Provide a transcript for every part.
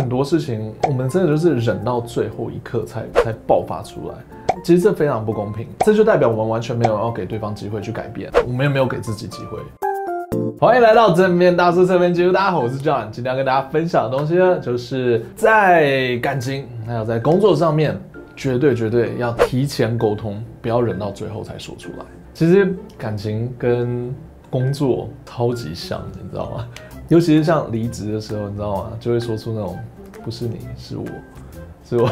很多事情我们真的就是忍到最后一刻才才爆发出来，其实这非常不公平，这就代表我们完全没有要给对方机会去改变，我们也没有给自己机会。欢迎来到正面大叔侧面记录，大家好，我是 John，今天要跟大家分享的东西呢，就是在感情还有在工作上面，绝对绝对要提前沟通，不要忍到最后才说出来。其实感情跟工作超级像，你知道吗？尤其是像离职的时候，你知道吗？就会说出那种不是你是我，是我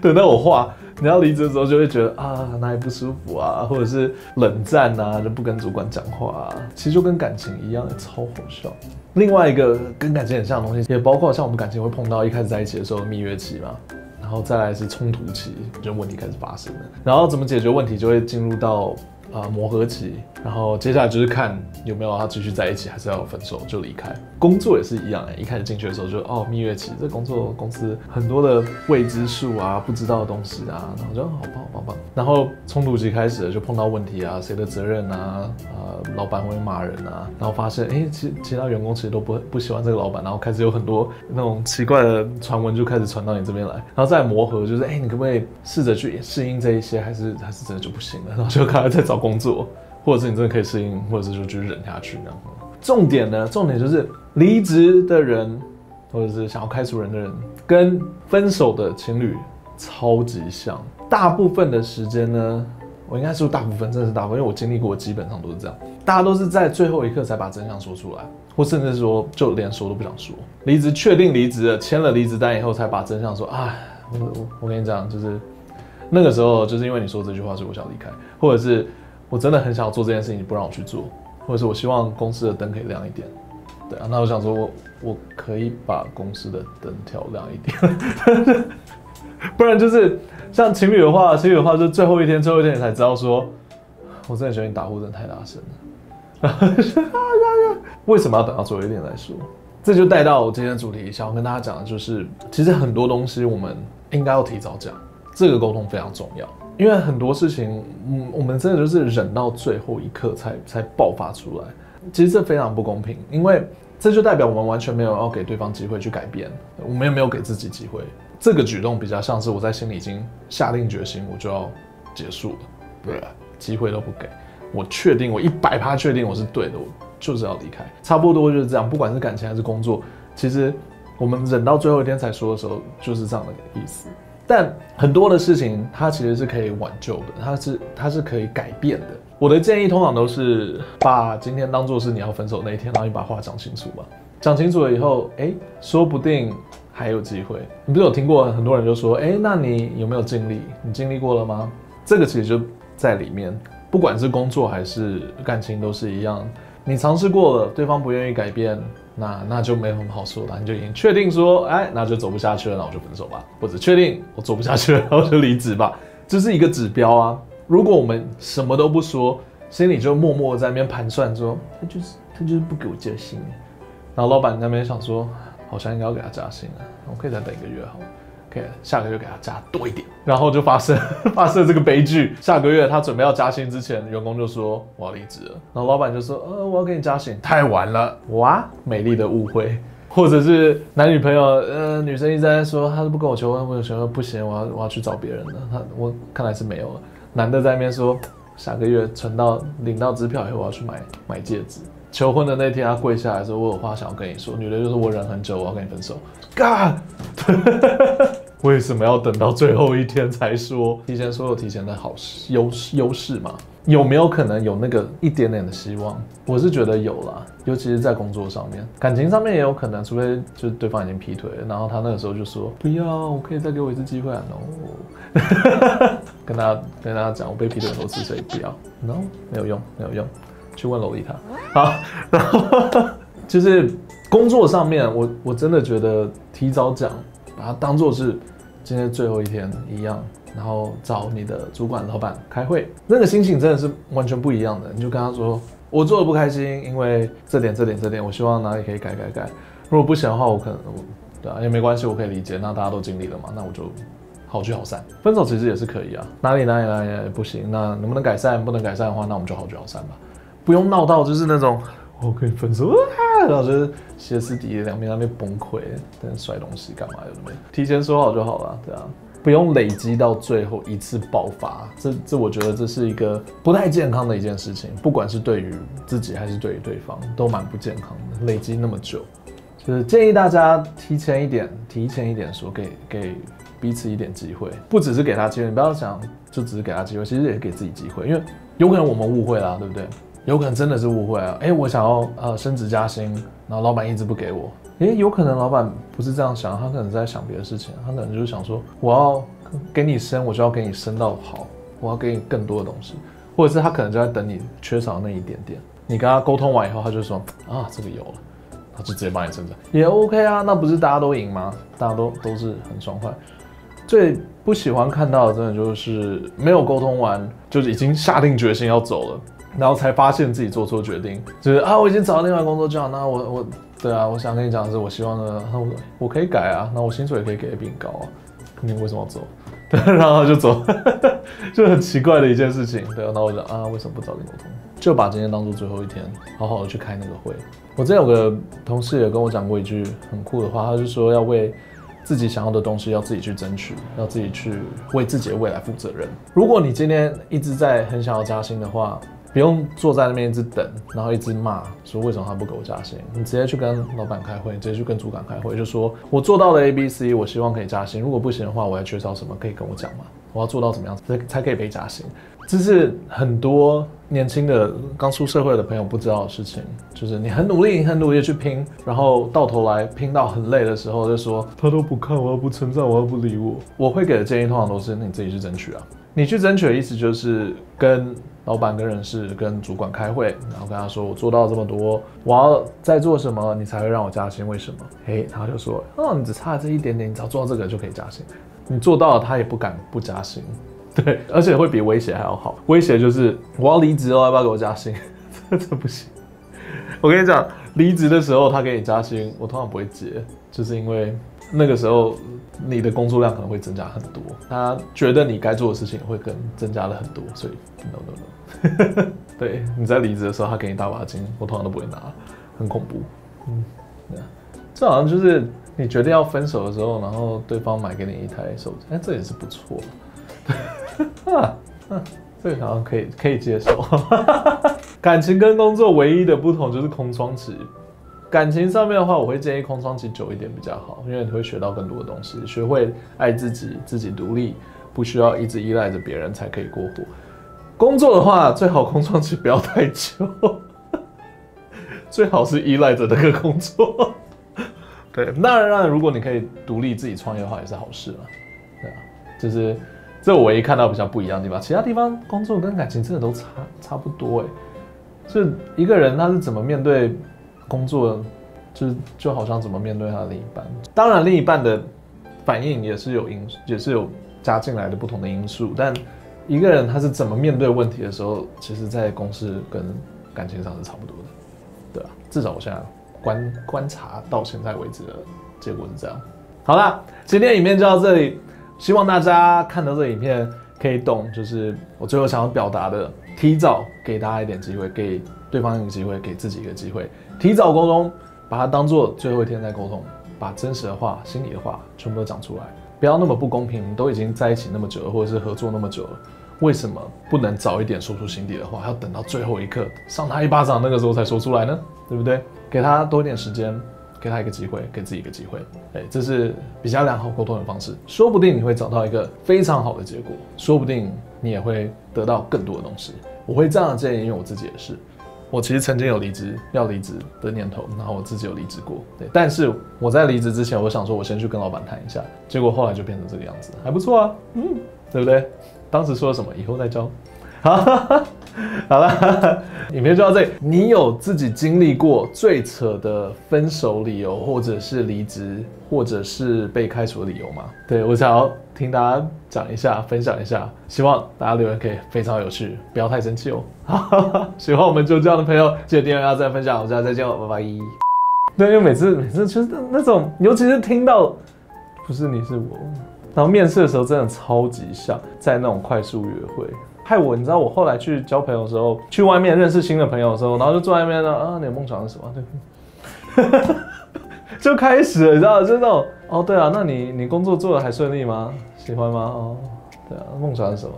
的那种话。你要离职的时候，就会觉得啊哪里不舒服啊，或者是冷战啊，就不跟主管讲话啊。其实就跟感情一样，超好笑。另外一个跟感情很像的东西，也包括像我们感情会碰到一开始在一起的时候蜜月期嘛，然后再来是冲突期，就问题开始发生了，然后怎么解决问题，就会进入到。啊、磨合期，然后接下来就是看有没有要继续在一起，还是要分手就离开。工作也是一样，一开始进去的时候就哦，蜜月期，这工作公司很多的未知数啊，不知道的东西啊，然后就好棒好棒棒。然后冲突期开始，就碰到问题啊，谁的责任啊，呃，老板会骂人啊，然后发现哎，其其他员工其实都不不喜欢这个老板，然后开始有很多那种奇怪的传闻就开始传到你这边来，然后再磨合，就是哎，你可不可以试着去适应这一些，还是还是真的就不行了，然后就开始在找。工作，或者是你真的可以适应，或者是就继续忍下去这样。重点呢，重点就是离职的人，或者是想要开除人的人，跟分手的情侣超级像。大部分的时间呢，我应该说大部分，真的是大部分，因为我经历过，基本上都是这样。大家都是在最后一刻才把真相说出来，或甚至说就连说都不想说。离职确定离职了，签了离职单以后才把真相说。啊，我我跟你讲，就是那个时候，就是因为你说这句话，所以我想离开，或者是。我真的很想要做这件事情，你不让我去做，或者是我希望公司的灯可以亮一点，对啊，那我想说我我可以把公司的灯调亮一点，不然就是像情侣的话，情侣的话就最后一天，最后一天你才知道说，我真的觉得你打呼真的太大声了，为什么要等到最后一天来说？这就带到我今天的主题，想要跟大家讲的就是，其实很多东西我们应该要提早讲，这个沟通非常重要。因为很多事情，嗯，我们真的就是忍到最后一刻才才爆发出来，其实这非常不公平，因为这就代表我们完全没有要给对方机会去改变，我们也没有给自己机会。这个举动比较像是我在心里已经下定决心，我就要结束了，对，机会都不给，我确定，我一百趴确定我是对的，我就是要离开，差不多就是这样。不管是感情还是工作，其实我们忍到最后一天才说的时候，就是这样的意思。但很多的事情，它其实是可以挽救的，它是它是可以改变的。我的建议通常都是把今天当做是你要分手那一天，然后你把话讲清楚吧。讲清楚了以后，哎，说不定还有机会。你不是有听过很多人就说，哎，那你有没有经历？你经历过了吗？这个其实就在里面，不管是工作还是感情都是一样。你尝试过了，对方不愿意改变。那那就没有什么好说的，你就已经确定说，哎，那就走不下去了，那我就分手吧，或者确定我走不下去了，然后就离职吧，这是一个指标啊。如果我们什么都不说，心里就默默在那边盘算说，他就是他就是不给我加薪，然后老板那边想说，好像应该要给他加薪了，我可以再等一个月好了。OK，下个月给他加多一点，然后就发生 发生这个悲剧。下个月他准备要加薪之前，员工就说我要离职了，然后老板就说呃我要给你加薪，太晚了哇！美丽的误会，或者是男女朋友呃女生一直在说他都不跟我求婚，我求婚不行，我要我要去找别人了。他我看来是没有了。男的在那边说下个月存到领到支票以后我要去买买戒指。求婚的那天他跪下来说我有话想要跟你说。女的就说我忍很久，我要跟你分手。God。为什么要等到最后一天才说？提前说有提前的好优优势嘛？有没有可能有那个一点点的希望？我是觉得有啦，尤其是在工作上面，感情上面也有可能，除非就是对方已经劈腿了，然后他那个时候就说不要，我可以再给我一次机会啊！No，跟大家跟大家讲，我被劈腿很多次，所以不要，No，没有用，没有用，去问萝莉塔。好，然后 就是工作上面，我我真的觉得提早讲，把它当做是。今天最后一天一样，然后找你的主管、老板开会，那个心情真的是完全不一样的。你就跟他说，我做的不开心，因为这点、这点、这点，我希望哪里可以改改改。如果不行的话，我可能，对啊，也没关系，我可以理解。那大家都尽力了嘛，那我就好聚好散。分手其实也是可以啊，哪里哪里哪里不行，那能不能改善？不能改善的话，那我们就好聚好散吧，不用闹到就是那种 我可以分手啊，然后就是歇斯底里两边那边崩溃，在那摔东西干嘛？有没？提前说好就好了，对啊。不用累积到最后一次爆发，这这我觉得这是一个不太健康的一件事情，不管是对于自己还是对于对方，都蛮不健康的。累积那么久，就是建议大家提前一点，提前一点说，给给彼此一点机会，不只是给他机会，你不要想就只是给他机会，其实也给自己机会，因为有可能我们误会啦，对不对？有可能真的是误会啊！哎，我想要呃升职加薪，然后老板一直不给我。诶，有可能老板不是这样想，他可能在想别的事情，他可能就是想说，我要给你升，我就要给你升到好，我要给你更多的东西，或者是他可能就在等你缺少那一点点，你跟他沟通完以后，他就说啊，这个有了，他就直接帮你升职，也 OK 啊，那不是大家都赢吗？大家都都是很爽快。最不喜欢看到，真的就是没有沟通完，就是已经下定决心要走了，然后才发现自己做错决定，就是啊，我已经找到另外工作就好，那我我。对啊，我想跟你讲的是，我希望呢，我我可以改啊，那我薪水也可以给的比你高啊，你为什么要走？对，然后他就走，就很奇怪的一件事情。对啊，那我就啊，为什么不早点沟通？就把今天当做最后一天，好好的去开那个会。我之前有个同事也跟我讲过一句很酷的话，他就说要为自己想要的东西要自己去争取，要自己去为自己的未来负责任。如果你今天一直在很想要加薪的话，不用坐在那边一直等，然后一直骂说为什么他不给我加薪？你直接去跟老板开会，直接去跟主管开会，就说我做到了 A、B、C，我希望可以加薪。如果不行的话，我还缺少什么可以跟我讲吗？我要做到怎么样才才可以被加薪？这是很多年轻的刚出社会的朋友不知道的事情，就是你很努力，你很努力去拼，然后到头来拼到很累的时候，就说他都不看，我又不称赞，我又不理我。我会给的建议通常都是你自己去争取啊。你去争取的意思就是跟老板、跟人事、跟主管开会，然后跟他说：“我做到这么多，我要再做什么，你才会让我加薪？为什么？”嘿，他就说：“哦，你只差这一点点，你只要做到这个就可以加薪。你做到了，他也不敢不加薪，对，而且会比威胁还要好。威胁就是我要离职哦，要不要给我加薪？这不行。我跟你讲，离职的时候他给你加薪，我通常不会接，就是因为。”那个时候，你的工作量可能会增加很多，他觉得你该做的事情会更增加了很多，所以 no no no。对，你在离职的时候，他给你大把金，我通常都不会拿，很恐怖。嗯，这好像就是你决定要分手的时候，然后对方买给你一台手机，哎，这也是不错。啊，这个好像可以可以接受。感情跟工作唯一的不同就是空窗期。感情上面的话，我会建议空窗期久一点比较好，因为你会学到更多的东西，学会爱自己，自己独立，不需要一直依赖着别人才可以过活。工作的话，最好空窗期不要太久，最好是依赖着那个工作。对，当然，当然，如果你可以独立自己创业的话，也是好事嘛。对啊，就是这我唯一看到比较不一样的地方，其他地方工作跟感情真的都差差不多哎。就一个人他是怎么面对？工作就就好像怎么面对他的另一半，当然另一半的反应也是有因，也是有加进来的不同的因素。但一个人他是怎么面对问题的时候，其实在公司跟感情上是差不多的，对啊，至少我现在观观察到现在为止的结果是这样。好啦，今天影片就到这里，希望大家看到这影片可以懂，就是我最后想要表达的，提早给大家一点机会，给对方一个机会，给自己一个机会。提早沟通，把它当做最后一天再沟通，把真实的话、心里的话全部都讲出来，不要那么不公平。都已经在一起那么久了，或者是合作那么久了，为什么不能早一点说出心底的话，要等到最后一刻上他一巴掌那个时候才说出来呢？对不对？给他多一点时间，给他一个机会，给自己一个机会。哎，这是比较良好沟通的方式，说不定你会找到一个非常好的结果，说不定你也会得到更多的东西。我会这样的建议，因为我自己也是。我其实曾经有离职要离职的念头，然后我自己有离职过，对。但是我在离职之前，我想说我先去跟老板谈一下，结果后来就变成这个样子，还不错啊，嗯，对不对？当时说了什么？以后再交。好，好了，影片就到这里。你有自己经历过最扯的分手理由，或者是离职，或者是被开除的理由吗？对，我想要听大家讲一下，分享一下。希望大家留言可以非常有趣，不要太生气哦。喜欢我们就这样的朋友，记得订阅、按赞、分享。我们下次再见，拜拜。对，因为每次每次就是那种，尤其是听到不是你是我，然后面试的时候真的超级像在那种快速约会。害我，你知道我后来去交朋友的时候，去外面认识新的朋友的时候，然后就坐在外面呢，啊，你的梦想是什么？对，就开始了，你知道，就那种，哦，对啊，那你你工作做得还顺利吗？喜欢吗？哦，对啊，梦想是什么？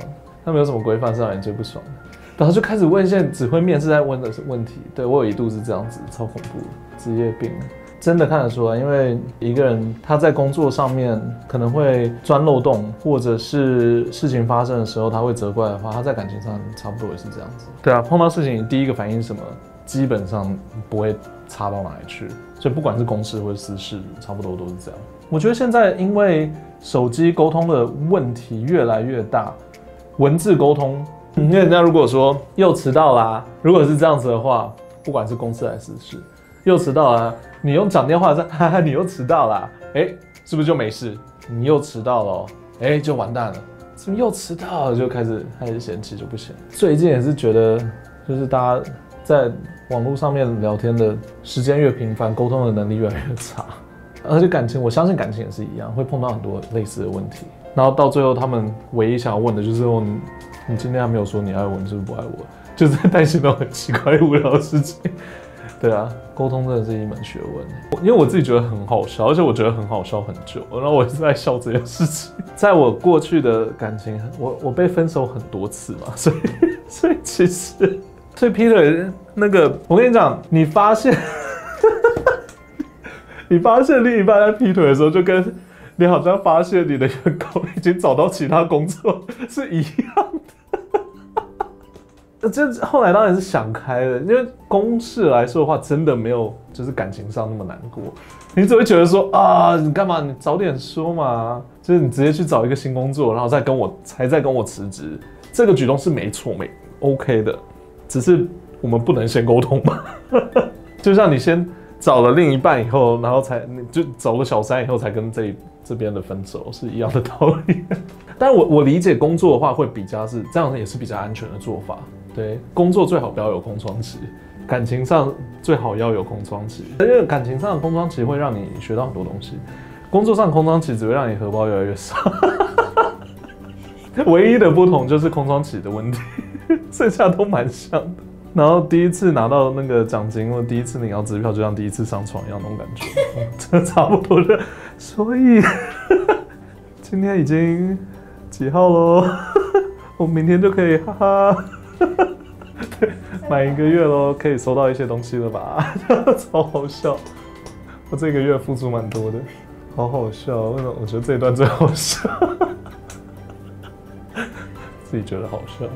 那没有什么规范是让你最不爽的？然后就开始问一些只会面试在问的问题。对，我有一度是这样子，超恐怖，职业病。真的看得出来，因为一个人他在工作上面可能会钻漏洞，或者是事情发生的时候他会责怪的话，他在感情上差不多也是这样子。对啊，碰到事情第一个反应是什么？基本上不会差到哪里去。所以不管是公事或者私事，差不多都是这样。我觉得现在因为手机沟通的问题越来越大，文字沟通，因为人家如果说又迟到啦，如果是这样子的话，不管是公事还是私事。又迟到了，你用讲电话说，哈哈，你又迟到了，哎，是不是就没事？你又迟到了，哎，就完蛋了，怎么又迟到了？就开始开始嫌弃就不行。最近也是觉得，就是大家在网络上面聊天的时间越频繁，沟通的能力越来越差，而且感情，我相信感情也是一样，会碰到很多类似的问题。然后到最后，他们唯一想要问的就是问你，今天还没有说你爱我，你是不是不爱我？就是在担心那种很奇怪无聊的事情。对啊，沟通真的是一门学问。因为我自己觉得很好笑，而且我觉得很好笑很久，然后我一直在笑这件事情。在我过去的感情，我我被分手很多次嘛，所以所以其实，所以 Peter 那个，我跟你讲，你发现，你发现另一半在劈腿的时候，就跟你好像发现你的员工已经找到其他工作是一样。这后来当然是想开了，因为公事来说的话，真的没有就是感情上那么难过。你只会觉得说啊，你干嘛？你早点说嘛，就是你直接去找一个新工作，然后再跟我，才再跟我辞职。这个举动是没错，没 OK 的，只是我们不能先沟通嘛。就像你先找了另一半以后，然后才你就找了小三以后，才跟这这边的分手是一样的道理。但我我理解工作的话，会比较是这样，也是比较安全的做法。对，工作最好不要有空窗期，感情上最好要有空窗期，因为感情上的空窗期会让你学到很多东西，工作上空窗期只会让你荷包越来越少。唯一的不同就是空窗期的问题，剩下都蛮像的。然后第一次拿到那个奖金，或第一次领到支票，就像第一次上床一样那种感觉，这差不多的。所以今天已经几号喽？我明天就可以哈哈。对，满一个月喽，可以收到一些东西了吧？超好笑，我这个月付出蛮多的，好好笑。为什么？我觉得这一段最好笑，自己觉得好笑。